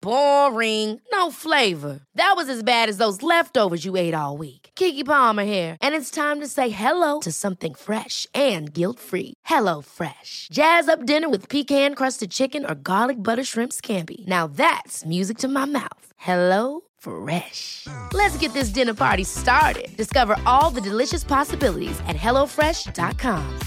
Boring. No flavor. That was as bad as those leftovers you ate all week. Kiki Palmer here, and it's time to say hello to something fresh and guilt-free. Hello Fresh. Jazz up dinner with pecan-crusted chicken or garlic butter shrimp scampi. Now that's music to my mouth. Hello Fresh. Let's get this dinner party started. Discover all the delicious possibilities at hellofresh.com.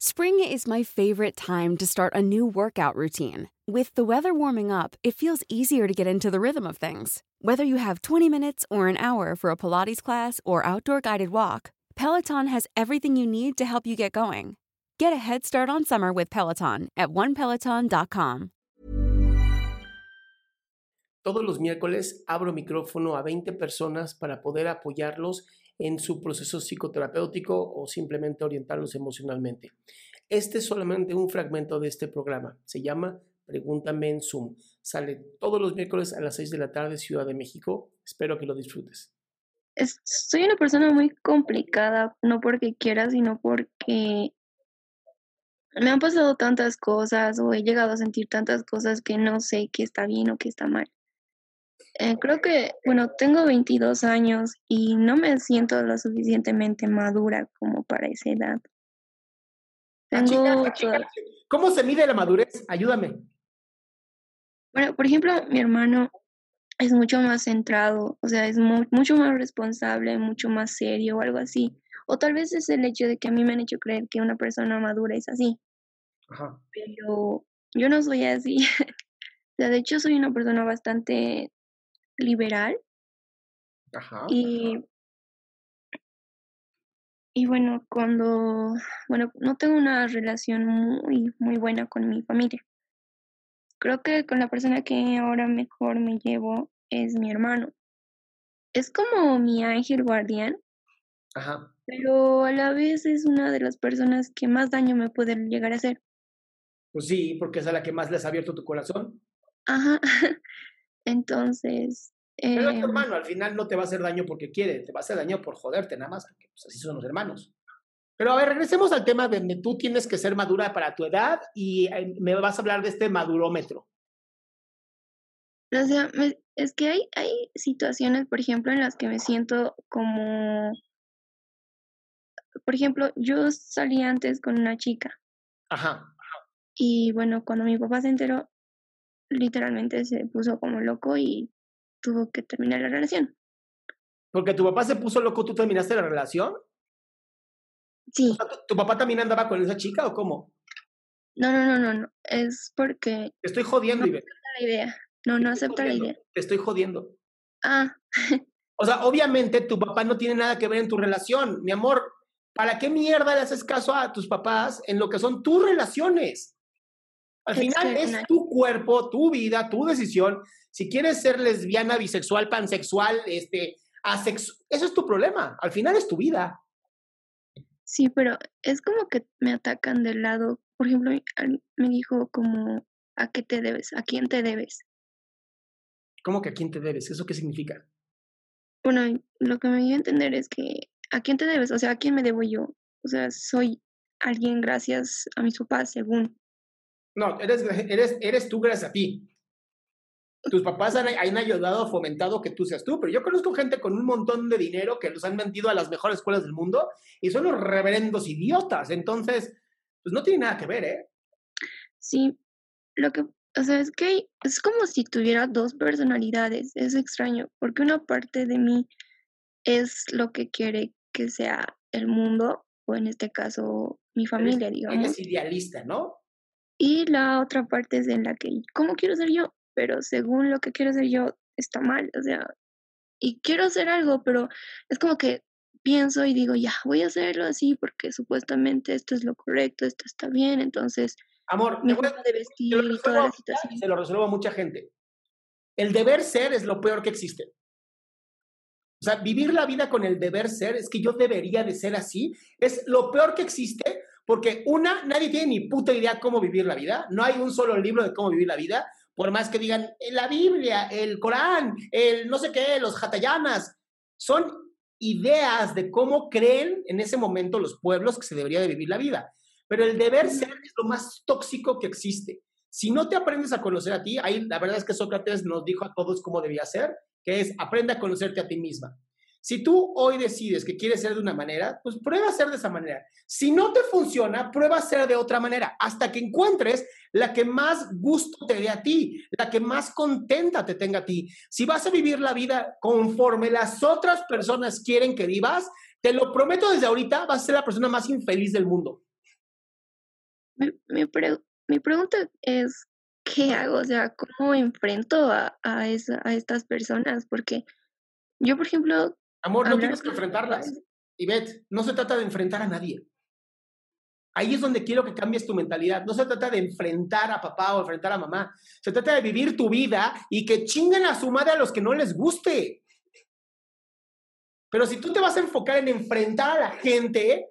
Spring is my favorite time to start a new workout routine. With the weather warming up, it feels easier to get into the rhythm of things. Whether you have 20 minutes or an hour for a Pilates class or outdoor guided walk, Peloton has everything you need to help you get going. Get a head start on summer with Peloton at onepeloton.com. Todos los miércoles abro micrófono a 20 personas para poder apoyarlos en su proceso psicoterapéutico o simplemente orientarlos emocionalmente. Este es solamente un fragmento de este programa. Se llama Pregúntame en Zoom. Sale todos los miércoles a las 6 de la tarde, Ciudad de México. Espero que lo disfrutes. soy una persona muy complicada, no porque quiera, sino porque me han pasado tantas cosas o he llegado a sentir tantas cosas que no sé qué está bien o qué está mal. Eh, creo que, bueno, tengo 22 años y no me siento lo suficientemente madura como para esa edad. Ah, Tengo ah, chica, ¿Cómo se mide la madurez? Ayúdame. Bueno, por ejemplo, mi hermano es mucho más centrado, o sea, es mu- mucho más responsable, mucho más serio o algo así. O tal vez es el hecho de que a mí me han hecho creer que una persona madura es así, Ajá. pero yo no soy así. O sea, de hecho soy una persona bastante liberal Ajá. y, y bueno, cuando, bueno, no tengo una relación muy, muy buena con mi familia. Creo que con la persona que ahora mejor me llevo es mi hermano. Es como mi ángel guardián, Ajá. pero a la vez es una de las personas que más daño me puede llegar a hacer. Pues sí, porque es a la que más le has abierto tu corazón. Ajá. Entonces, Pero es em, tu hermano, al final no te va a hacer daño porque quiere, te va a hacer daño por joderte nada más, porque pues, así son los hermanos. Pero a ver, regresemos al tema de donde tú tienes que ser madura para tu edad y eh, me vas a hablar de este madurómetro. o sea, es que hay, hay situaciones, por ejemplo, en las que me siento como, por ejemplo, yo salí antes con una chica Ajá. y bueno, cuando mi papá se enteró, literalmente se puso como loco y tuvo que terminar la relación. Porque tu papá se puso loco, tú terminaste la relación. Sí, O sea, ¿tu, tu papá también andaba con esa chica o cómo? no, no, no, no, no, es porque Te estoy jodiendo, No. Ivette. la idea, no, no acepta la idea. Te estoy jodiendo. Ah, O sea, obviamente tu papá no tiene nada que ver en tu relación. Mi amor, ¿para qué mierda le haces caso a tus papás en lo que son tus relaciones? Al final es tu cuerpo, tu vida, tu decisión. Si quieres ser lesbiana, bisexual, pansexual, este, asexual, eso es tu problema. Al final es tu vida. Sí, pero es como que me atacan del lado, por ejemplo, me dijo como, ¿a qué te debes? ¿A quién te debes? ¿Cómo que a quién te debes? ¿Eso qué significa? Bueno, lo que me dio a entender es que, ¿a quién te debes? O sea, ¿a quién me debo yo? O sea, soy alguien gracias a mis papás, según. No, eres, eres, eres tú gracias a ti. Tus papás han, han ayudado, fomentado que tú seas tú, pero yo conozco gente con un montón de dinero que los han vendido a las mejores escuelas del mundo y son los reverendos idiotas. Entonces, pues no tiene nada que ver, ¿eh? Sí, lo que, o sea, es que es como si tuviera dos personalidades, es extraño, porque una parte de mí es lo que quiere que sea el mundo, o en este caso mi familia, Eres, digamos, eres idealista, ¿no? y la otra parte es en la que, ¿cómo quiero ser yo? Pero según lo que quiero ser yo, está mal, o sea, y quiero hacer algo, pero es como que pienso y digo, ya, voy a hacerlo así porque supuestamente esto es lo correcto, esto está bien, entonces Amor, voy a- de vestir lo y toda la situación. se lo resuelvo a mucha gente. El deber ser es lo peor que existe. O sea, vivir la vida con el deber ser, es que yo debería de ser así, es lo peor que existe Porque una, nadie tiene ni puta idea cómo vivir la vida. No hay un solo libro de cómo vivir la vida. Por más que digan la Biblia, el Corán, el no sé qué, los Hatayanas. Son ideas de cómo creen en ese momento los pueblos que se debería de vivir la vida. Pero el deber ser es lo más tóxico que existe. Si no te aprendes a conocer a ti, ahí la verdad es que Sócrates nos dijo a todos cómo debía ser, que es aprende a conocerte a ti misma. Si tú hoy decides que quieres ser de una manera, pues prueba a ser de esa manera. Si no te funciona, prueba a ser de otra manera, hasta que encuentres la que más gusto te dé a ti, la que más contenta te tenga a ti. Si vas a vivir la vida conforme las otras personas quieren que vivas, te lo prometo desde ahorita, vas a ser la persona más infeliz del mundo. Mi, mi, pregunta es, ¿qué hago? O sea, ¿cómo enfrento a, a, a estas personas? Porque yo, por ejemplo, Amor, no tienes que enfrentarlas. Y Beth, no se trata de enfrentar a nadie. Ahí es donde quiero que cambies tu mentalidad. No se trata de enfrentar a papá o enfrentar a mamá. Se trata de vivir tu vida y que chinguen a su madre a los que no les guste. Pero si tú te vas a enfocar en enfrentar a la gente,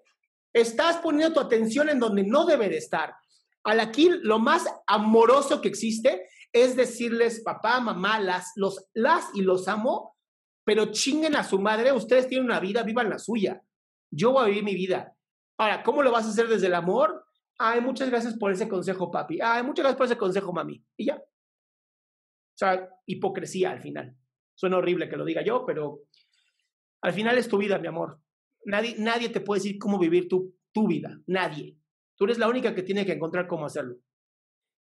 estás poniendo tu atención en donde no debe de estar. Al aquí, lo más amoroso que existe es decirles, papá, mamá, las, los, las y los amo, pero chinguen a su madre, ustedes tienen una vida, vivan la suya. Yo voy a vivir mi vida. Ahora, ¿cómo lo vas a hacer desde el amor? Ay, muchas gracias por ese consejo, papi. Ay, muchas gracias por ese consejo, mami. Y ya. O sea, hipocresía al final. Suena horrible que lo diga yo, pero al final es tu vida, mi amor. Nadie, nadie te puede decir cómo vivir tu, tu vida. Nadie. Tú eres la única que tiene que encontrar cómo hacerlo.